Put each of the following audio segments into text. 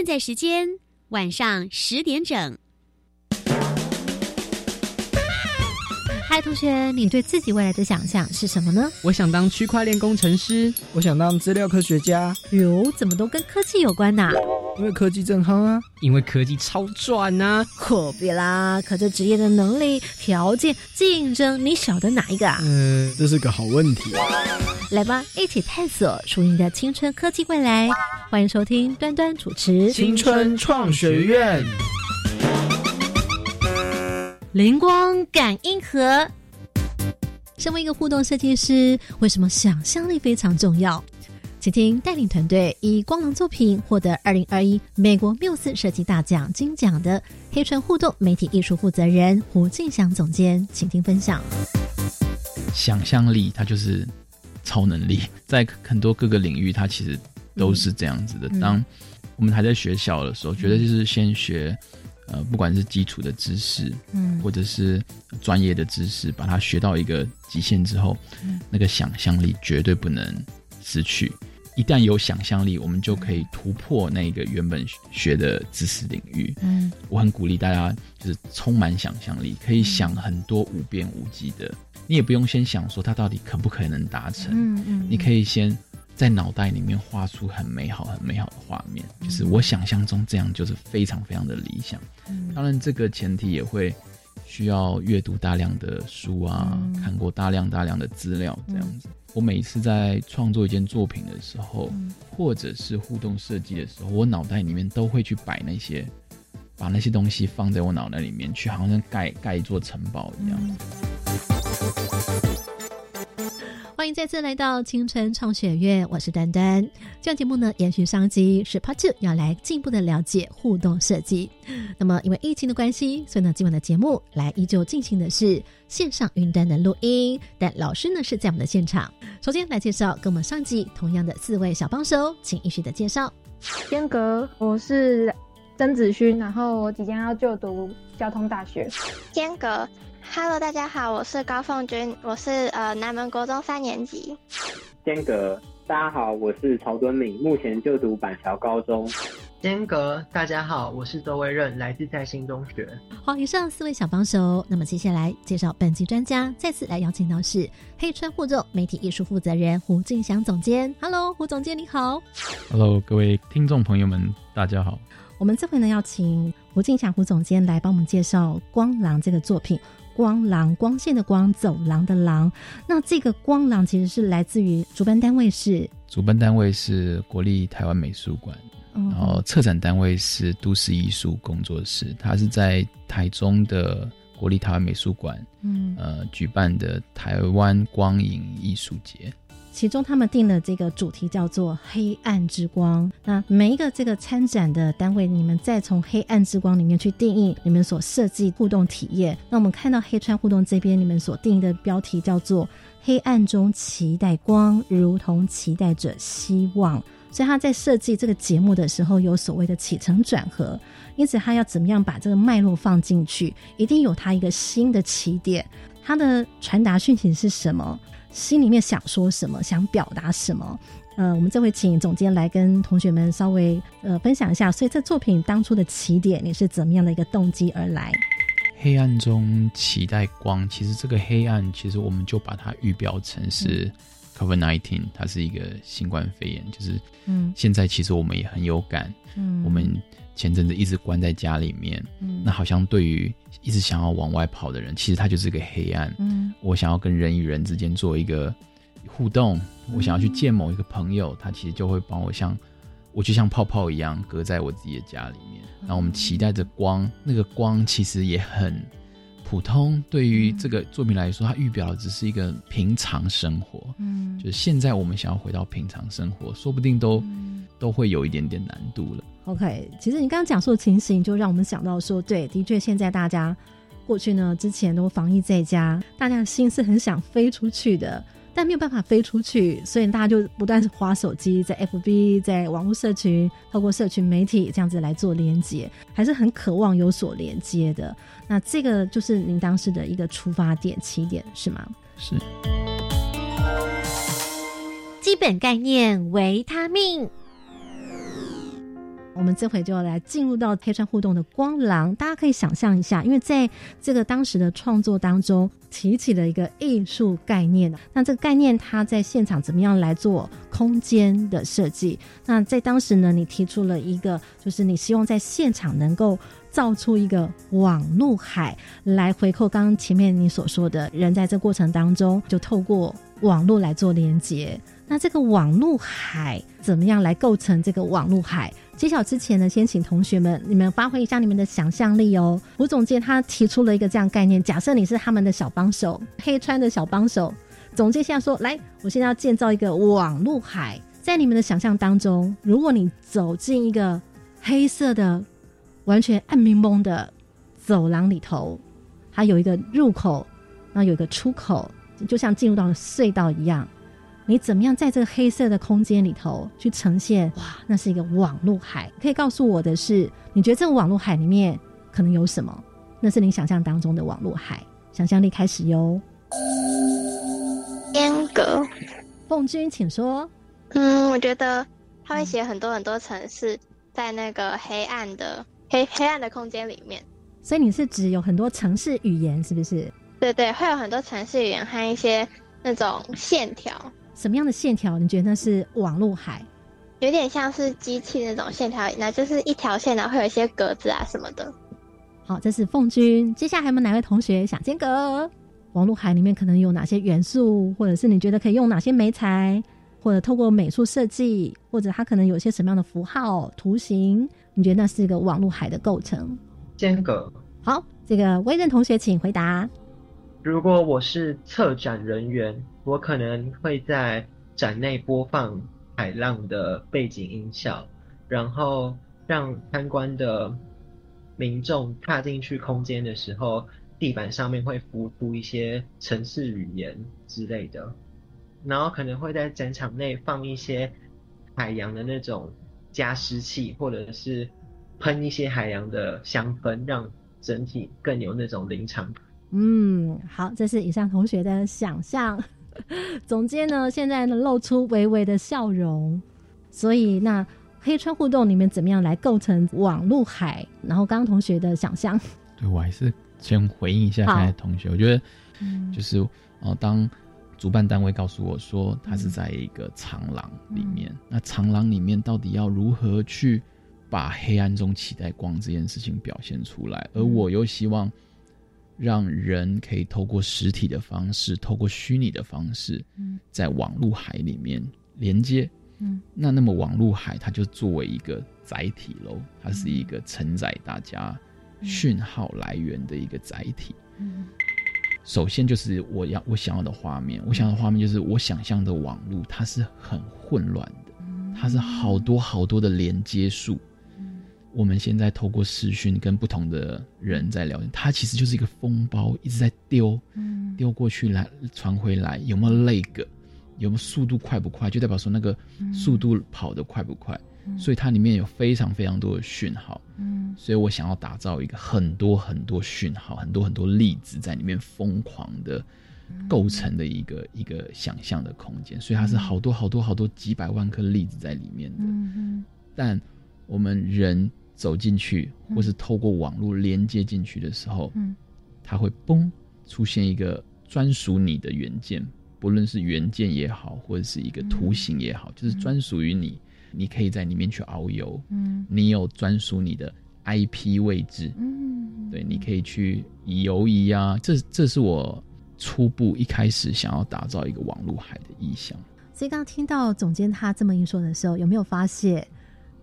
现在时间晚上十点整。嗨，同学，你对自己未来的想象是什么呢？我想当区块链工程师，我想当资料科学家。哟，怎么都跟科技有关呐？因为科技正夯啊！因为科技超赚呐！可别啦，可这职业的能力、条件、竞争，你晓得哪一个啊？嗯，这是个好问题。来吧，一起探索属于你的青春科技未来。欢迎收听端端主持《青春创学院》。灵光感应盒。身为一个互动设计师，为什么想象力非常重要？请听带领团队以光芒作品获得二零二一美国缪斯设计大奖金奖的黑川互动媒体艺术负责人胡敬祥总监，请听分享。想象力，它就是超能力，在很多各个领域，它其实都是这样子的。当我们还在学校的时候，觉得就是先学。呃，不管是基础的知识，嗯，或者是专业的知识，把它学到一个极限之后，那个想象力绝对不能失去。一旦有想象力，我们就可以突破那个原本学的知识领域。嗯，我很鼓励大家，就是充满想象力，可以想很多无边无际的。你也不用先想说它到底可不可能达成，嗯嗯，你可以先。在脑袋里面画出很美好、很美好的画面，就是我想象中这样，就是非常非常的理想。当然，这个前提也会需要阅读大量的书啊，看过大量大量的资料，这样子。我每一次在创作一件作品的时候，或者是互动设计的时候，我脑袋里面都会去摆那些，把那些东西放在我脑袋里面去，好像盖盖一座城堡一样。再次来到青春创学院，我是丹丹。这档节目呢，延续上集是 Part Two，要来进一步的了解互动设计。那么，因为疫情的关系，所以呢，今晚的节目来依旧进行的是线上云端的录音，但老师呢是在我们的现场。首先来介绍跟我们上集同样的四位小帮手，请依序的介绍。间隔，我是曾子勋，然后我即将要就读交通大学。间隔。Hello，大家好，我是高凤君，我是呃南门国中三年级。间隔，大家好，我是曹敦敏，目前就读板桥高中。间隔，大家好，我是周威任，来自在新中学。好，以上四位小帮手，那么接下来介绍本期专家，再次来邀请到是黑川互动媒体艺术负责人胡敬祥总监。Hello，胡总监你好。Hello，各位听众朋友们，大家好。我们这回呢要请胡敬祥胡总监来帮我们介绍《光狼》这个作品。光廊，光线的光，走廊的廊。那这个光廊其实是来自于主办单位是主办单位是国立台湾美术馆，然后策展单位是都市艺术工作室。它是在台中的国立台湾美术馆，嗯，呃，举办的台湾光影艺术节。其中他们定的这个主题叫做“黑暗之光”。那每一个这个参展的单位，你们再从“黑暗之光”里面去定义你们所设计互动体验。那我们看到黑川互动这边，你们所定义的标题叫做“黑暗中期待光，如同期待着希望”。所以他在设计这个节目的时候，有所谓的起承转合，因此他要怎么样把这个脉络放进去，一定有他一个新的起点。他的传达讯息是什么？心里面想说什么，想表达什么？呃，我们这回请总监来跟同学们稍微呃分享一下。所以，这作品当初的起点，你是怎么样的一个动机而来？黑暗中期待光，其实这个黑暗，其实我们就把它预标成是 COVID nineteen，它是一个新冠肺炎，就是嗯，现在其实我们也很有感，嗯，我们前阵子一直关在家里面，嗯，那好像对于。一直想要往外跑的人，其实它就是个黑暗。嗯，我想要跟人与人之间做一个互动，我想要去见某一个朋友，他其实就会帮我像，我就像泡泡一样，隔在我自己的家里面。然后我们期待着光，那个光其实也很普通。对于这个作品来说，它预表的只是一个平常生活。嗯，就是现在我们想要回到平常生活，说不定都都会有一点点难度了。OK，其实你刚刚讲述的情形，就让我们想到说，对，的确，现在大家过去呢，之前都防疫在家，大家的心是很想飞出去的，但没有办法飞出去，所以大家就不断是划手机，在 FB，在网络社群，透过社群媒体这样子来做连接，还是很渴望有所连接的。那这个就是您当时的一个出发点、起点，是吗？是。基本概念：维他命。我们这回就要来进入到黑川互动的光廊，大家可以想象一下，因为在这个当时的创作当中提起了一个艺术概念，那这个概念它在现场怎么样来做空间的设计？那在当时呢，你提出了一个，就是你希望在现场能够造出一个网路海，来回扣刚刚前面你所说的人在这过程当中就透过网络来做连接。那这个网路海怎么样来构成这个网路海？揭晓之前呢，先请同学们你们发挥一下你们的想象力哦。吴总监他提出了一个这样概念：假设你是他们的小帮手，黑川的小帮手。总监现在说：“来，我现在要建造一个网路海，在你们的想象当中，如果你走进一个黑色的、完全暗蒙蒙的走廊里头，它有一个入口，然后有一个出口，就像进入到了隧道一样。”你怎么样在这个黑色的空间里头去呈现？哇，那是一个网络海。可以告诉我的是，你觉得这个网络海里面可能有什么？那是你想象当中的网络海。想象力开始哟。间隔，凤君，请说。嗯，我觉得他会写很多很多城市在那个黑暗的黑黑暗的空间里面。所以你是指有很多城市语言，是不是？对对，会有很多城市语言和一些那种线条。什么样的线条？你觉得那是网络海？有点像是机器那种线条，那就是一条线，然后会有一些格子啊什么的。好，这是凤君。接下来还有没有哪位同学想间隔？网络海里面可能有哪些元素，或者是你觉得可以用哪些媒材，或者透过美术设计，或者它可能有些什么样的符号、图形？你觉得那是一个网络海的构成？间隔。好，这个威任同学请回答。如果我是策展人员。我可能会在展内播放海浪的背景音效，然后让参观的民众踏进去空间的时候，地板上面会浮出一些城市语言之类的，然后可能会在展场内放一些海洋的那种加湿器，或者是喷一些海洋的香氛，让整体更有那种临场感。嗯，好，这是以上同学的想象。总监呢，现在呢露出微微的笑容，所以那黑川互动里面怎么样来构成网路海？然后刚刚同学的想象，对我还是先回应一下刚才同学，我觉得就是哦，当主办单位告诉我说他是在一个长廊里面，那长廊里面到底要如何去把黑暗中期待光这件事情表现出来？而我又希望。让人可以透过实体的方式，透过虚拟的方式，在网络海里面连接。嗯，那那么网络海它就作为一个载体喽，它是一个承载大家讯号来源的一个载体。嗯，首先就是我要我想要的画面，我想要的画面就是我想象的网络，它是很混乱的，它是好多好多的连接数。我们现在透过视讯跟不同的人在聊天，它其实就是一个风包，一直在丢，丢过去来传回来，有没有那个，有没有速度快不快，就代表说那个速度跑得快不快，所以它里面有非常非常多的讯号，嗯。所以我想要打造一个很多很多讯号，很多很多粒子在里面疯狂的构成的一个一个想象的空间，所以它是好多好多好多几百万颗粒子在里面的，嗯。但我们人。走进去，或是透过网络连接进去的时候，嗯，它会嘣出现一个专属你的元件，不论是元件也好，或者是一个图形也好，就是专属于你，你可以在里面去遨游，嗯，你有专属你的 IP 位置，嗯，对，你可以去游移啊，这这是我初步一开始想要打造一个网络海的意向。所以刚刚听到总监他这么一说的时候，有没有发现？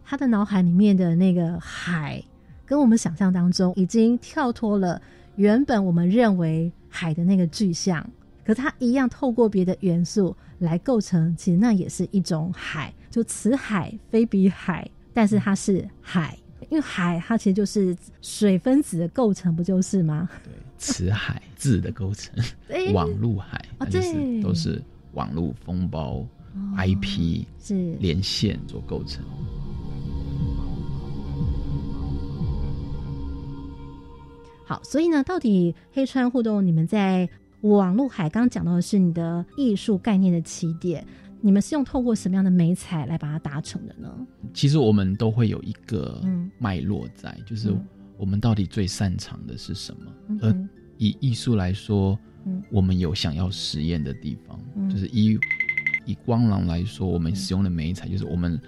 他的脑海里面的那个海，跟我们想象当中已经跳脱了原本我们认为海的那个具象，可它一样透过别的元素来构成，其实那也是一种海，就此海非彼海，但是它是海，因为海它其实就是水分子的构成，不就是吗？对，此海字的构成，网路海，就是都是网路风包 IP 是连线所构成。好，所以呢，到底黑川互动，你们在网络海刚讲到的是你的艺术概念的起点，你们是用透过什么样的美彩来把它达成的呢？其实我们都会有一个嗯脉络在，就是嗯我们到底最擅长的是什么。嗯而以艺术来说，嗯我们有想要实验的地方，嗯就是以以光廊来说，我们使用的美彩就是我们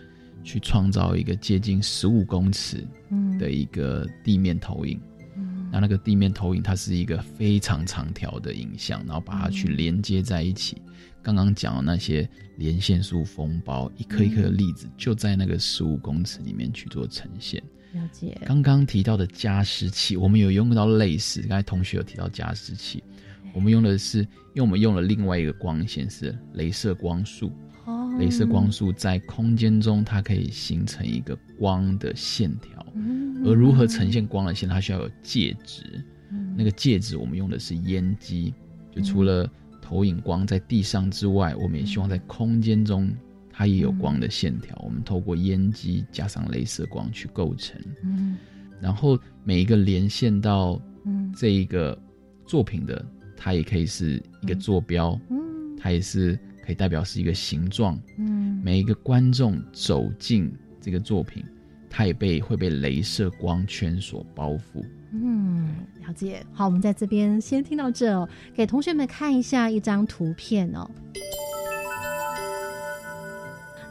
去创造一个接近十五公尺嗯的一个地面投影。那那个地面投影，它是一个非常长条的影像，然后把它去连接在一起。刚刚讲的那些连线束封包，一颗一颗的粒子，就在那个十五公尺里面去做呈现。了解。刚刚提到的加湿器，我们有用到类似，刚才同学有提到加湿器，我们用的是，因为我们用了另外一个光线是镭射光束。哦镭射光束在空间中，它可以形成一个光的线条。嗯。而如何呈现光的线，它需要有介质。嗯。那个介质我们用的是烟机，就除了投影光在地上之外，我们也希望在空间中它也有光的线条。我们透过烟机加上镭射光去构成。嗯。然后每一个连线到嗯。这一个作品的，它也可以是一个坐标，嗯。它也是可以代表是一个形状。嗯每一个观众走进这个作品，它也被会被镭射光圈所包覆。嗯，了解。好，我们在这边先听到这、哦，给同学们看一下一张图片哦。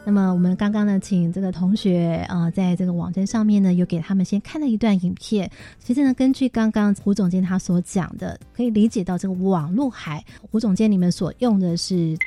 那么我们刚刚呢，请这个同学啊、呃在这个网站上面呢，有给他们先看了一段影片。其实呢，根据刚刚胡总监他所讲的，可以理解到这个网络海，胡总监你们所用的是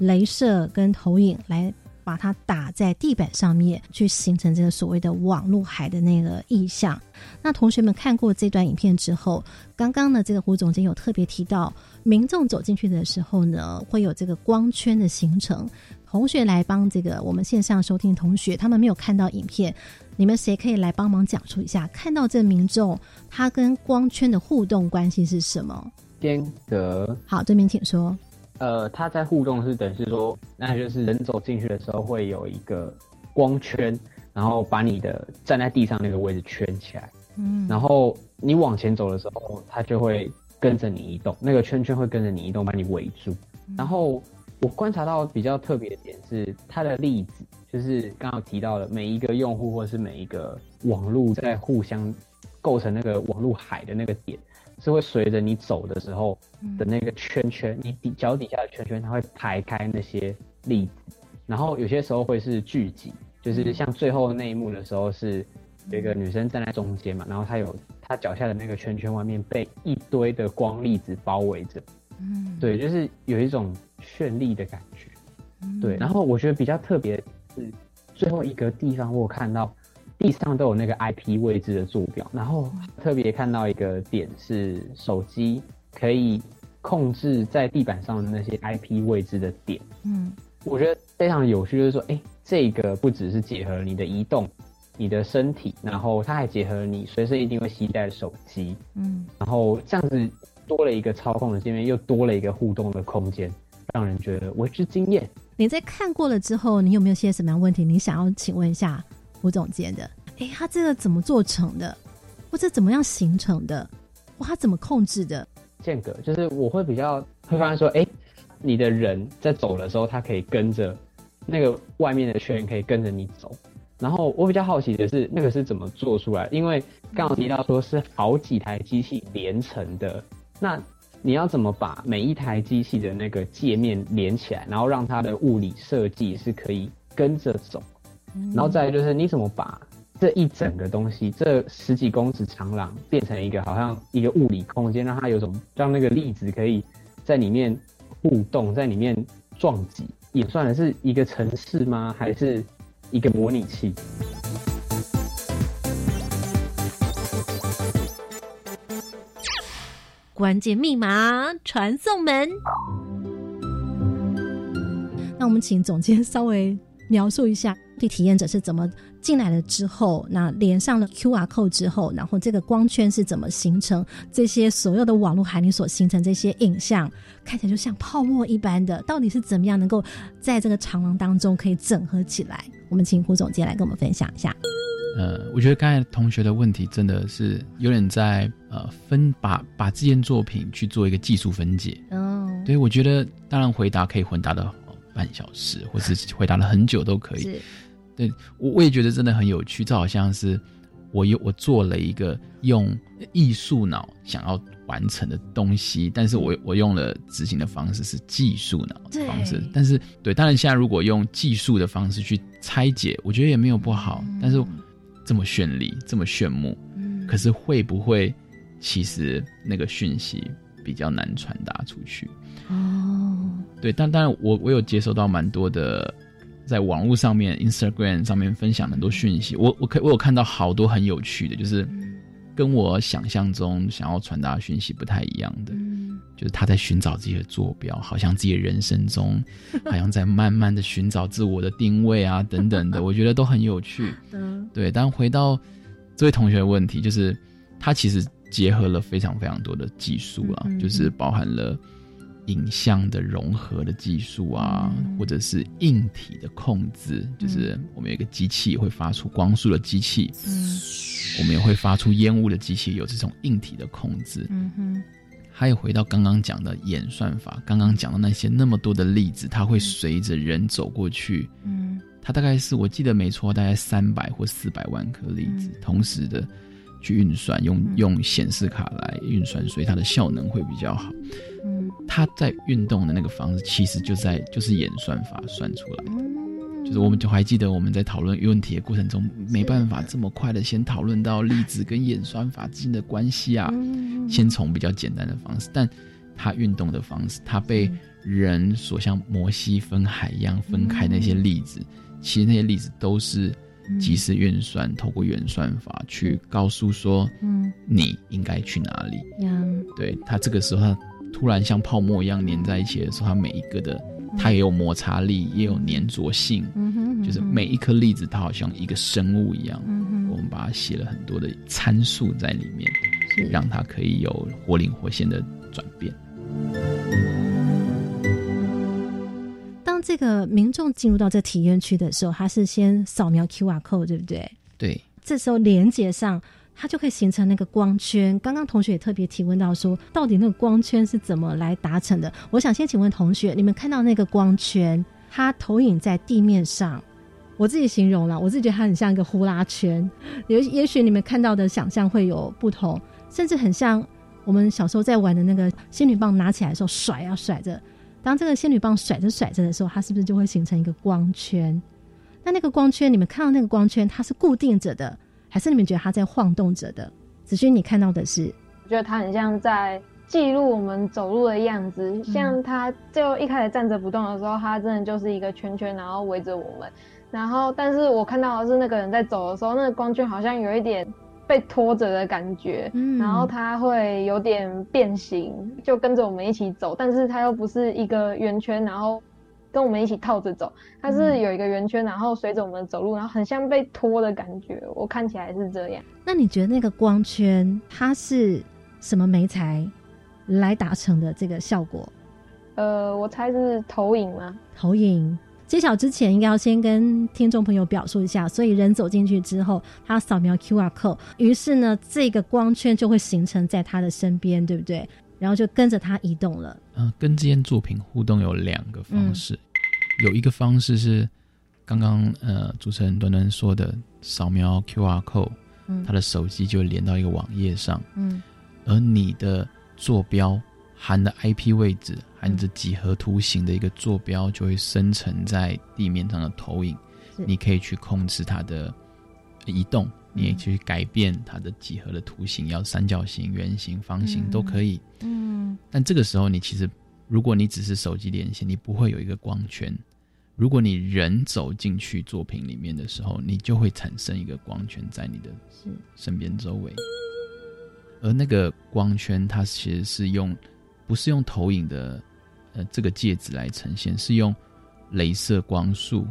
镭射跟投影来把它打在地板上面，去形成这个所谓的网络海的那个意象。那同学们看过这段影片之后，刚刚呢，这个胡总监有特别提到，民众走进去的时候呢，会有这个光圈的形成。同学来帮这个我们线上收听的同学，他们没有看到影片，你们谁可以来帮忙讲述一下？看到这民众他跟光圈的互动关系是什么？间隔，好，这边请说。呃，它在互动是等于是说，那就是人走进去的时候会有一个光圈，然后把你的站在地上那个位置圈起来，嗯然后你往前走的时候，它就会跟着你移动，那个圈圈会跟着你移动，把你围住。然后我观察到比较特别的点是，它的例子就是刚刚提到的，每一个用户或是每一个网络在互相构成那个网络海的那个点，是会随着你走的时候的那个圈圈，你底脚底下的圈圈，它会排开那些粒子，然后有些时候会是聚集，就是像最后那一幕的时候是有一个女生站在中间嘛，然后她有她脚下的那个圈圈外面被一堆的光粒子包围着，嗯，对，就是有一种绚丽的感觉。嗯。对，然后我觉得比较特别的是最后一个地方，我看到地上都有那个 IP 位置的坐标，然后特别看到一个点是手机可以控制在地板上的那些 IP 位置的点，嗯我觉得非常有趣，就是说，哎，这个不只是结合你的移动、你的身体，然后它还结合了你随身一定会携带的手机，嗯然后这样子多了一个操控的界面，又多了一个互动的空间，让人觉得为之惊艳。你在看过了之后，你有没有些什么样的问题？你想要请问一下胡总监的？诶，他这个怎么做成的？或者怎么样形成的？哇，他怎么控制的？间隔，就是我会比较会发现说，哎、你的人在走的时候，他可以跟着那个外面的圈，可以跟着你走。然后我比较好奇的是，那个是怎么做出来？因为刚刚提到说是好几台机器连成的，那你要怎么把每一台机器的那个界面连起来，然后让它的物理设计是可以跟着走？然后再来就是你怎么把这一整个东西，这十几公尺长廊变成一个好像一个物理空间，让它有种让那个粒子可以在里面互动，在里面撞击，也算的是一个城市吗？还是一个模拟器？关键密码传送门。那我们请总监稍微描述一下，对体验者是怎么进来了之后，那连上了 QR code 之后，然后这个光圈是怎么形成？这些所有的网络海里所形成这些影像，看起来就像泡沫一般的，到底是怎么样能够在这个长廊当中可以整合起来？我们请胡总监来跟我们分享一下。呃，我觉得刚才同学的问题真的是有点在呃分把把这件作品去做一个技术分解。哦，对，我觉得当然回答可以回答的半小时，或是回答了很久都可以。是，对我我也觉得真的很有趣，这好像是我有我做了一个用艺术脑想要完成的东西，但是我我用了执行的方式是技术脑的方式，但是对，当然现在如果用技术的方式去拆解，我觉得也没有不好，但是这么绚丽，这么炫目，嗯可是会不会其实那个讯息比较难传达出去？哦，对，但当然我我有接收到蛮多的，在网络上面、Instagram 上面分享很多讯息，我我可我有看到好多很有趣的，就是跟我想象中想要传达的讯息不太一样的，就是他在寻找自己的坐标，好像自己的人生中，好像在慢慢的寻找自我的定位啊等等的，我觉得都很有趣。嗯。对，但回到这位同学的问题，就是他其实结合了非常非常多的技术啊，嗯嗯。就是包含了影像的融合的技术啊，或者是硬体的控制，就是我们有一个机器会发出光束的机器，嗯。我们也会发出烟雾的机器，有这种硬体的控制。嗯哼，还有回到刚刚讲的演算法，刚刚讲的那些那么多的例子，它会随着人走过去，嗯。它大概是我记得没错，大概三百或四百万颗粒子、同时的去运算，用用显示卡来运算，所以它的效能会比较好。嗯。它在运动的那个方式，其实就在就是演算法算出来。就是我们就还记得我们在讨论问题的过程中，没办法这么快的先讨论到粒子跟演算法之间的关系啊，先从比较简单的方式，但它运动的方式，它被人所像摩西分海一样分开那些粒子，其实那些粒子都是即时运算，透过演算法去告诉说，嗯。你应该去哪里。呀，对它这个时候，它突然像泡沫一样粘在一起的时候，它每一个的它也有摩擦力，也有粘着性，嗯哼就是每一颗粒子它好像一个生物一样，嗯哼。我们把它写了很多的参数在里面，是。让它可以有活灵活现的转变。这个民众进入到这体验区的时候，他是先扫描 QR code，对不对？对，这时候连接上，它就可以形成那个光圈。刚刚同学也特别提问到说，到底那个光圈是怎么来达成的？我想先请问同学，你们看到那个光圈，它投影在地面上，我自己形容了，我自己觉得它很像一个呼啦圈。也也许你们看到的想象会有不同，甚至很像我们小时候在玩的那个仙女棒，拿起来的时候甩啊甩着。当这个仙女棒甩着甩着的时候，它是不是就会形成一个光圈？那那个光圈，你们看到那个光圈，它是固定着的，还是你们觉得它在晃动着的？子勋，你看到的是？我觉得它很像在记录我们走路的样子，像它就一开始站着不动的时候，它真的就是一个圈圈，然后围着我们。然后，但是我看到的是那个人在走的时候，那个光圈好像有一点被拖着的感觉，嗯然后它会有点变形，就跟着我们一起走，但是它又不是一个圆圈，然后跟我们一起套着走，它是有一个圆圈，然后随着我们走路，然后很像被拖的感觉，我看起来是这样。那你觉得那个光圈它是什么媒材来达成的这个效果？呃，我猜是投影吗？投影。揭晓之前，应该要先跟听众朋友表述一下。所以人走进去之后，他扫描 QR code，于是呢，这个光圈就会形成在他的身边，对不对？然后就跟着他移动了。嗯、跟这件作品互动有两个方式，嗯有一个方式是刚刚呃主持人端端说的，扫描 QR code，、嗯他的手机就连到一个网页上，嗯而你的坐标含的 IP 位置，含着几何图形的一个坐标，就会生成在地面上的投影。你可以去控制它的移动，你也去改变它的几何的图形，要三角形、圆形、方形都可以。嗯但这个时候，你其实如果你只是手机连线，你不会有一个光圈。如果你人走进去作品里面的时候，你就会产生一个光圈在你的身边周围。而那个光圈，它其实是用不是用投影的呃这个介质来呈现，是用镭射光束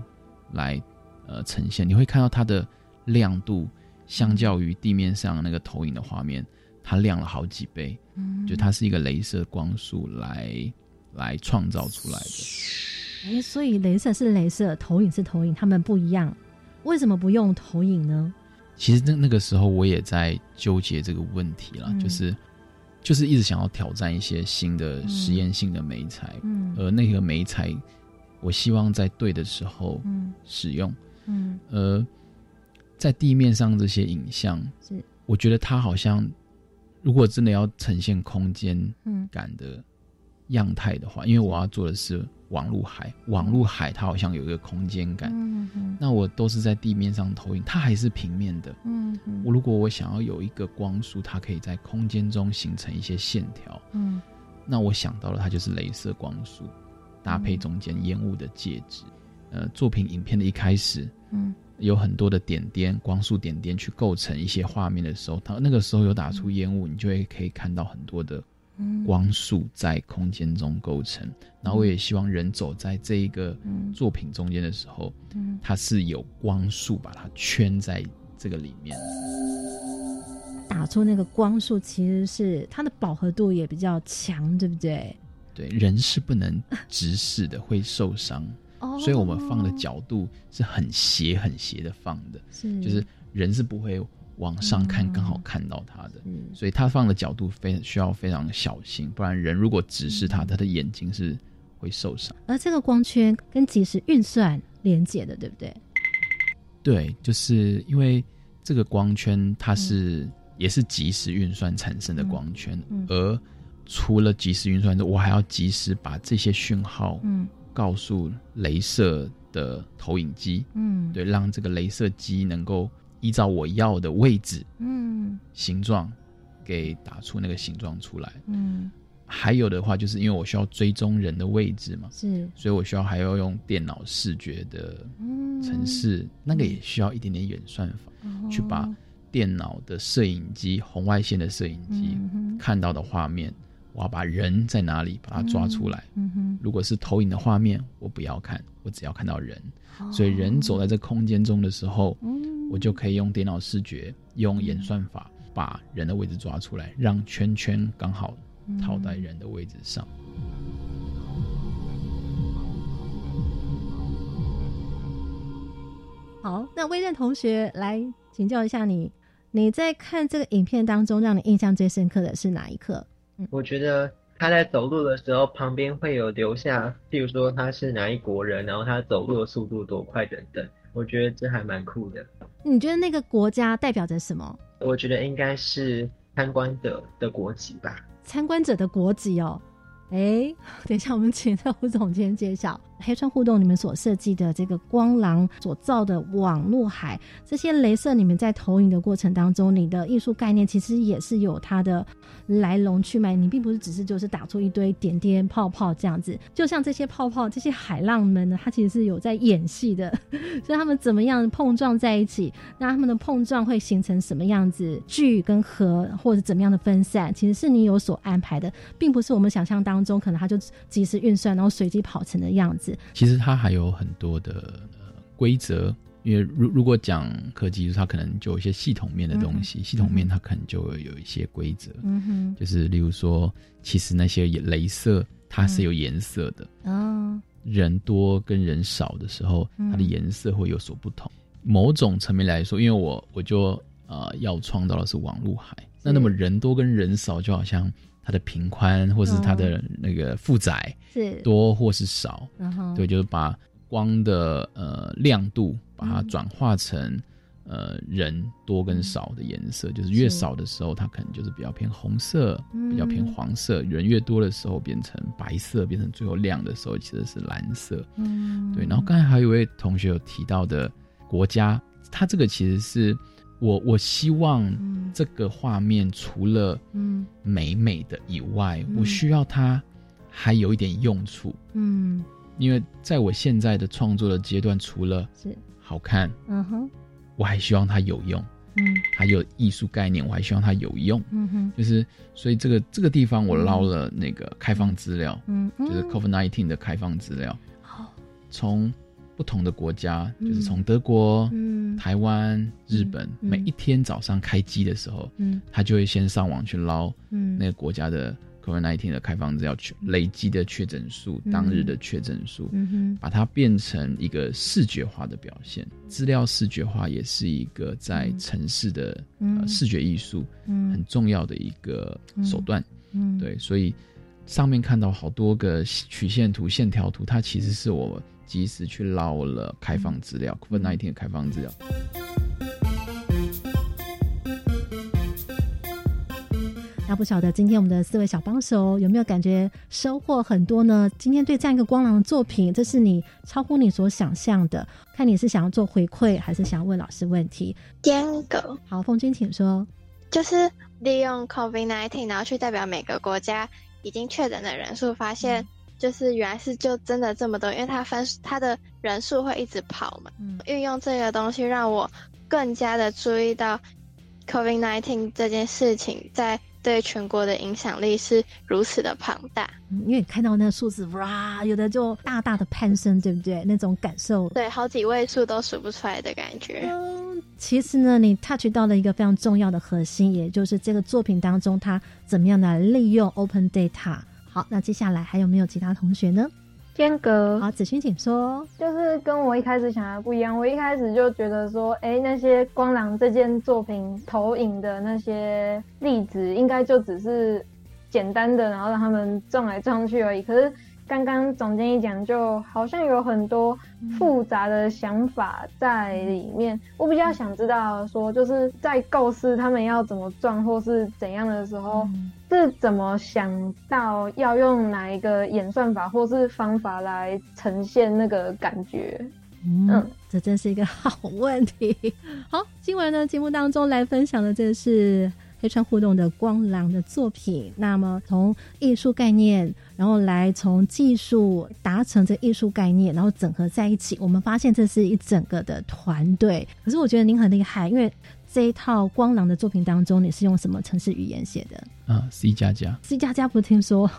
来呃呈现。你会看到它的亮度，相较于地面上那个投影的画面，它亮了好几倍。嗯就它是一个镭射光束来来创造出来的。哎，所以镭射是镭射，投影是投影，它们不一样。为什么不用投影呢？其实那那个时候我也在纠结这个问题啦，嗯就是就是一直想要挑战一些新的实验性的媒材，嗯。而那个媒材我希望在对的时候嗯。使用。嗯。而在地面上这些影像，是。我觉得它好像，如果真的要呈现空间嗯。感的样态的话，因为我要做的是网路海，网路海它好像有一个空间感，嗯嗯那我都是在地面上投影，它还是平面的。嗯嗯。我如果我想要有一个光束，它可以在空间中形成一些线条，嗯。那我想到了它就是镭射光束，搭配中间烟雾的介质。呃，作品影片的一开始，嗯有很多的点点光束点点去构成一些画面的时候，它那个时候有打出烟雾，你就会可以看到很多的嗯光束在空间中构成。然后我也希望人走在这一个嗯作品中间的时候，嗯它是有光束把它圈在这个里面。打出那个光束，其实是它的饱和度也比较强，对不对？对，人是不能直视的，会受伤。哦所以我们放的角度是很斜很斜的放的，是就是人是不会往上看，刚好看到它的。嗯所以他放的角度非需要非常小心，不然人如果直视他，他的眼睛是会受伤。而这个光圈跟即时运算连接的，对不对？对，就是因为这个光圈它是、也是即时运算产生的光圈，嗯而除了即时运算之外，我还要及时把这些讯号嗯告诉镭射的投影机，嗯对，让这个镭射机能够依照我要的位置、嗯。形状，给打出那个形状出来。嗯。还有的话，就是因为我需要追踪人的位置嘛，是。所以我需要还要用电脑视觉的嗯。程式，那个也需要一点点演算法，哦去把电脑的摄影机、红外线的摄影机、嗯看到的画面，我要把人在哪里把它抓出来。嗯哼如果是投影的画面，我不要看，我只要看到人。哦所以人走在这空间中的时候，嗯我就可以用电脑视觉、用演算法把人的位置抓出来，让圈圈刚好套在人的位置上。好，那威任同学来请教一下你，你在看这个影片当中，让你印象最深刻的是哪一刻？我觉得他在走路的时候，旁边会有留下，譬如说他是哪一国人，然后他走路的速度多快等等。我觉得这还蛮酷的。你觉得那个国家代表着什么？我觉得应该是参观者的国籍吧。参观者的国籍哦。哎，等一下，我们请特胡总监介绍黑川互动你们所设计的这个光廊所造的网络海，这些镭射你们在投影的过程当中，你的艺术概念其实也是有它的来龙去脉，你并不是只是就是打出一堆点点泡泡这样子，就像这些泡泡，这些海浪们呢，它其实是有在演戏的，所以他们怎么样碰撞在一起，那他们的碰撞会形成什么样子？聚跟合，或者怎么样的分散，其实是你有所安排的，并不是我们想象当中可能它就及时运算，然后随机跑成的样子。其实它还有很多的呃规则，因为如如果讲科技，它可能就有一些系统面的东西，系统面它可能就会有一些规则，嗯哼，就是例如说，其实那些镭射它是有颜色的，哦，人多跟人少的时候，嗯。它的颜色会有所不同。某种层面来说，因为我我就呃要创造的是网络海，那那么人多跟人少，就好像它的平宽或是它的那个负载是。多或是少，嗯哼。对，就是把光的呃亮度把它转化成。呃，人多跟少的颜色，就是越少的时候，它可能就是比较偏红色，嗯比较偏黄色；人越多的时候，变成白色，变成最后亮的时候，其实是蓝色。嗯。对，然后刚才还有一位同学有提到的国家，它这个其实是我我希望这个画面除了嗯。美美的以外，嗯。我需要它还有一点用处，嗯。因为在我现在的创作的阶段，除了是。好看，嗯哼。我还希望它有用，嗯。还有艺术概念，我还希望它有用。嗯哼。就是，所以这个这个地方我捞了那个开放资料，嗯。就是 COVID-19 的开放资料，好。从不同的国家，嗯。就是从德国、嗯。台湾、日本，嗯每一天早上开机的时候，嗯。他就会先上网去捞嗯。那个国家的 COVID-19 的开放资料，确累积的确诊数、嗯。当日的确诊数，把它变成一个视觉化的表现。资料视觉化也是一个在城市的、视觉艺术嗯。很重要的一个手段。嗯。对，所以上面看到好多个曲线图、线条图，它其实是我及时去捞了开放资料，COVID 1 9的开放资料。那不晓得今天我们的四位小帮手有没有感觉收获很多呢？今天对这样一个光廊的作品，这是你超乎你所想象的。看你是想要做回馈，还是想要问老师问题？间隔。好，凤君请说。就是利用 COVID-19，然后去代表每个国家已经确诊的人数，发现就是原来是就真的这么多，因为它分它的人数会一直跑嘛。嗯。运用这个东西，让我更加的注意到 COVID-19 这件事情在。对全国的影响力是如此的庞大，因为看到那个数字，哇，有的就大大的攀升，对不对？那种感受，对，好几位数都数不出来的感觉。嗯，其实呢，你 touch 到了一个非常重要的核心，也就是这个作品当中，它怎么样的利用 open data。好，那接下来还有没有其他同学呢？间隔好，子萱请说。就是跟我一开始想的不一样，我一开始就觉得说，哎，那些光良这件作品投影的那些粒子，应该就只是简单的，然后让他们撞来撞去而已。可是。刚刚总监一讲，就好像有很多复杂的想法在里面。我比较想知道，说就是在构思他们要怎么撞或是怎样的时候，是怎么想到要用哪一个演算法或是方法来呈现那个感觉？嗯，这真是一个好问题。好，今晚呢节目当中来分享的这是。黑川互动的光廊的作品，那么从艺术概念，然后来从技术达成这艺术概念，然后整合在一起，我们发现这是一整个的团队。可是我觉得您很厉害，因为这一套光廊的作品当中，你是用什么城市语言写的？啊，C 加加，C 加加，不听说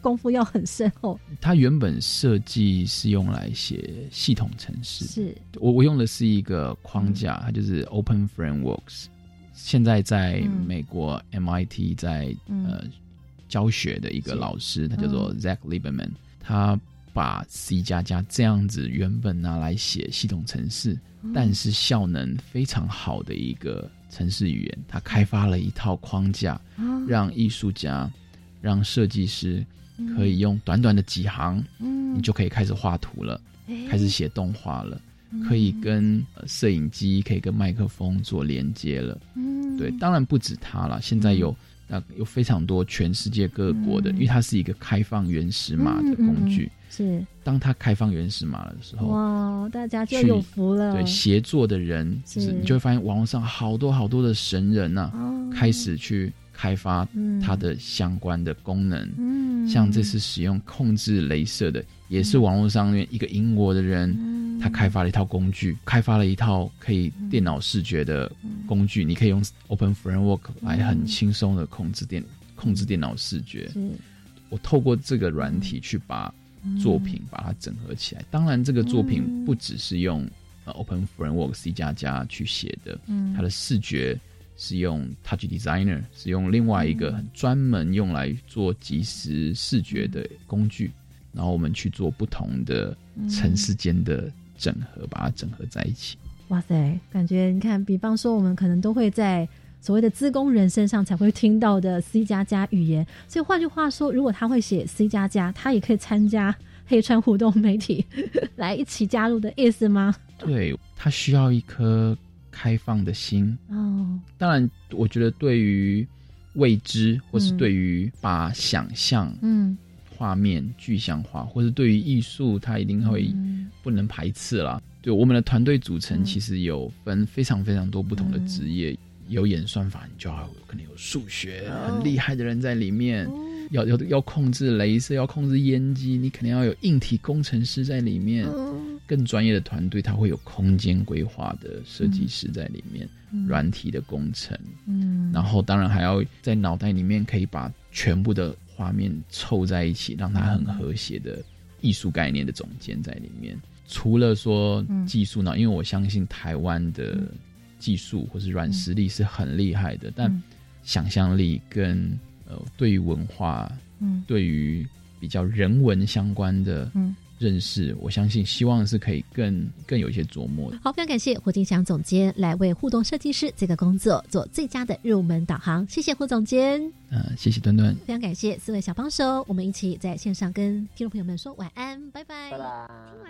功夫要很深厚。它原本设计是用来写系统程式，是我我用的是一个框架，它就是 Open Frameworks。现在在美国 MIT 在呃教学的一个老师，他叫做 Zach Lieberman，他把 C 加加这样子原本拿来写系统程式，但是效能非常好的一个程式语言，他开发了一套框架，让艺术家、让设计师可以用短短的几行，你就可以开始画图了，开始写动画了。可以跟摄影机，可以跟麦克风做连接了。嗯，对，当然不止它了。现在有那有非常多全世界各国的，因为它是一个开放原始码的工具。是，当它开放原始码的时候，哇，大家就有福了。对，协作的人，就是你就会发现网络上好多好多的神人呐，开始去开发它的相关的功能。嗯，像这次使用控制镭射的，也是网络上面一个英国的人。他开发了一套工具，开发了一套可以电脑视觉的工具，你可以用 Open Framework 来很轻松的控制电控制电脑视觉。我透过这个软体去把作品把它整合起来。当然，这个作品不只是用 Open Framework C 加加去写的，它的视觉是用 Touch Designer，是用另外一个很专门用来做即时视觉的工具，然后我们去做不同的城市间的。整合，把它整合在一起。哇塞，感觉你看，比方说，我们可能都会在所谓的资工人身上才会听到的 C 加加语言。所以换句话说，如果他会写 C 加加，他也可以参加黑川互动媒体 来一起加入的意思吗？对他需要一颗开放的心哦。当然，我觉得对于未知，或是对于把想象，嗯。画面具象化，或是对于艺术，它一定会不能排斥了。对我们的团队组成，其实有分非常非常多不同的职业，有演算法，你就要可能有数学很厉害的人在里面，要要要控制镭射，要控制烟机，你肯定要有硬体工程师在里面，更专业的团队，它会有空间规划的设计师在里面，软体的工程，嗯，然后当然还要在脑袋里面可以把全部的。画面凑在一起，让它很和谐的艺术概念的总监在里面。除了说技术呢，因为我相信台湾的技术或是软实力是很厉害的，但想象力跟呃对于文化，嗯，对于比较人文相关的，嗯，认识，我相信希望是可以更更有一些琢磨的。好，非常感谢胡金祥总监来为互动设计师这个工作做最佳的入门导航，谢谢胡总监。嗯、谢谢端端。非常感谢四位小帮手，我们一起在线上跟听众朋友们说晚安，拜拜。拜拜。